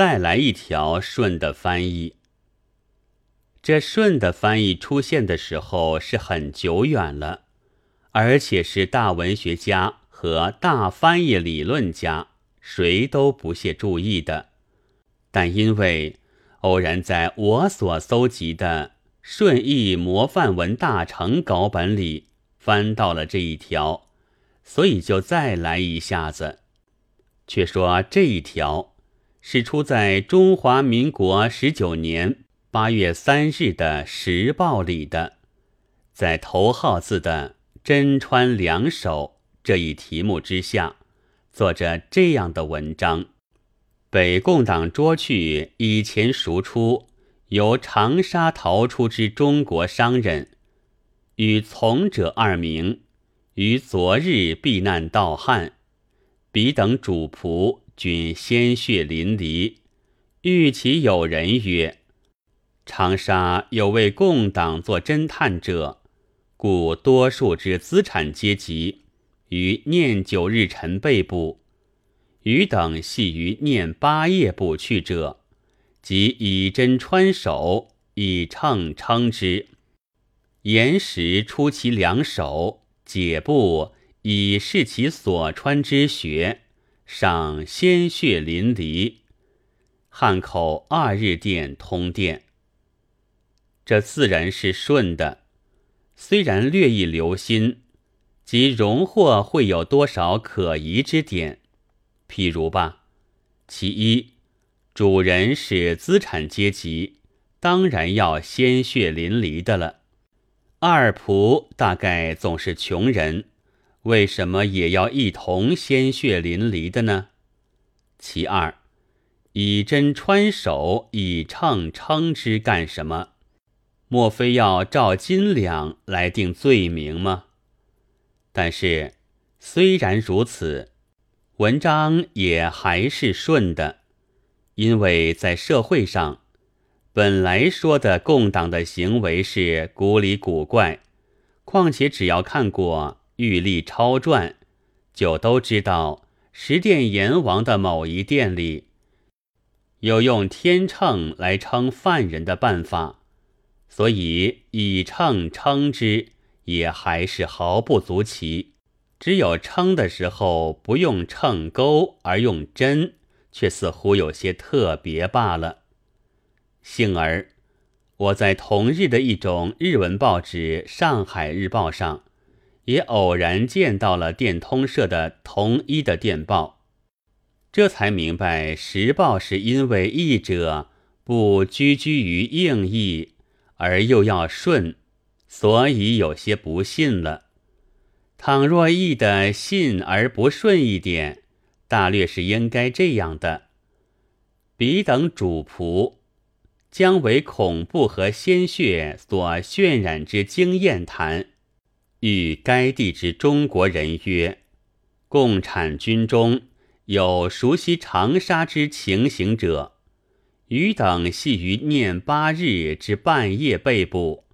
再来一条顺的翻译。这顺的翻译出现的时候是很久远了，而且是大文学家和大翻译理论家谁都不屑注意的。但因为偶然在我所搜集的顺义模范文大成稿本里翻到了这一条，所以就再来一下子。却说这一条是出在中华民国十九年。八月三日的《时报》里的，在头号字的“真川两手”这一题目之下，做着这样的文章：北共党捉去以前赎出由长沙逃出之中国商人，与从者二名，于昨日避难到汉，彼等主仆均鲜血淋漓，遇其有人曰。长沙有为共党做侦探者，故多数之资产阶级于念九日晨被捕，余等系于念八夜捕去者，即以针穿手，以秤称之。岩石出其两手，解布以视其所穿之穴，上鲜血淋漓。汉口二日电通电。这自然是顺的，虽然略一留心，即荣获会有多少可疑之点。譬如吧，其一，主人是资产阶级，当然要鲜血淋漓的了；二仆大概总是穷人，为什么也要一同鲜血淋漓的呢？其二，以针穿手，以秤称之，干什么？莫非要照斤两来定罪名吗？但是虽然如此，文章也还是顺的，因为在社会上，本来说的共党的行为是古里古怪，况且只要看过《玉历超传》，就都知道十殿阎王的某一殿里有用天秤来称犯人的办法。所以以秤称之，也还是毫不足奇。只有称的时候不用秤钩而用针，却似乎有些特别罢了。幸而我在同日的一种日文报纸《上海日报》上，也偶然见到了电通社的同一的电报，这才明白《时报》是因为译者不拘拘于硬译。而又要顺，所以有些不信了。倘若译的信而不顺一点，大略是应该这样的：彼等主仆将为恐怖和鲜血所渲染之经验谈，与该地之中国人曰：共产军中有熟悉长沙之情形者。余等系于念八日之半夜被捕，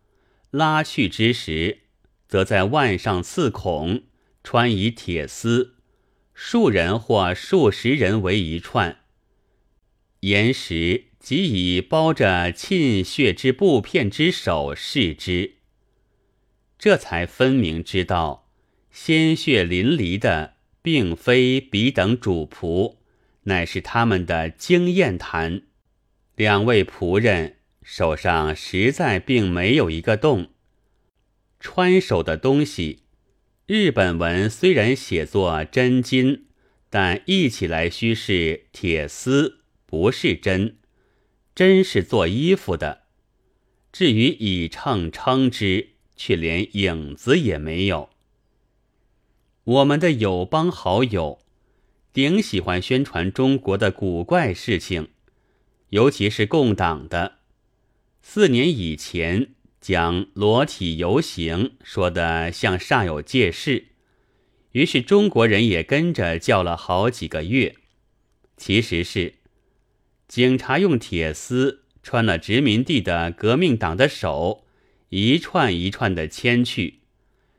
拉去之时，则在腕上刺孔，穿以铁丝，数人或数十人为一串。岩石即以包着沁血之布片之手视之，这才分明知道，鲜血淋漓的并非彼等主仆，乃是他们的经验谈。两位仆人手上实在并没有一个洞，穿手的东西，日本文虽然写作真金，但译起来须是铁丝，不是针。针是做衣服的。至于以秤称之，却连影子也没有。我们的友邦好友，顶喜欢宣传中国的古怪事情。尤其是共党的，四年以前讲裸体游行说的像煞有介事，于是中国人也跟着叫了好几个月。其实是警察用铁丝穿了殖民地的革命党的手，一串一串的牵去，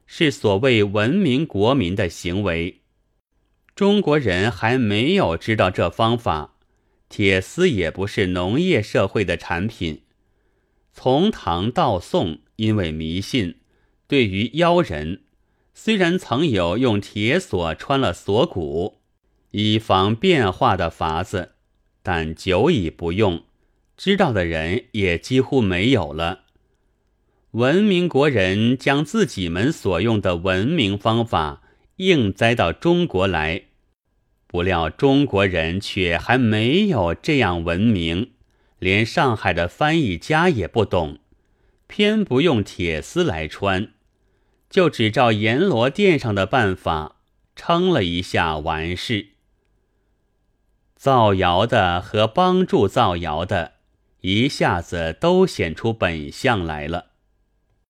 是所谓文明国民的行为。中国人还没有知道这方法。铁丝也不是农业社会的产品。从唐到宋，因为迷信，对于妖人，虽然曾有用铁锁穿了锁骨，以防变化的法子，但久已不用，知道的人也几乎没有了。文明国人将自己们所用的文明方法硬栽到中国来，不料中国人却还没有这样文明。连上海的翻译家也不懂，偏不用铁丝来穿，就只照阎罗殿上的办法撑了一下完事。造谣的和帮助造谣的，一下子都显出本相来了。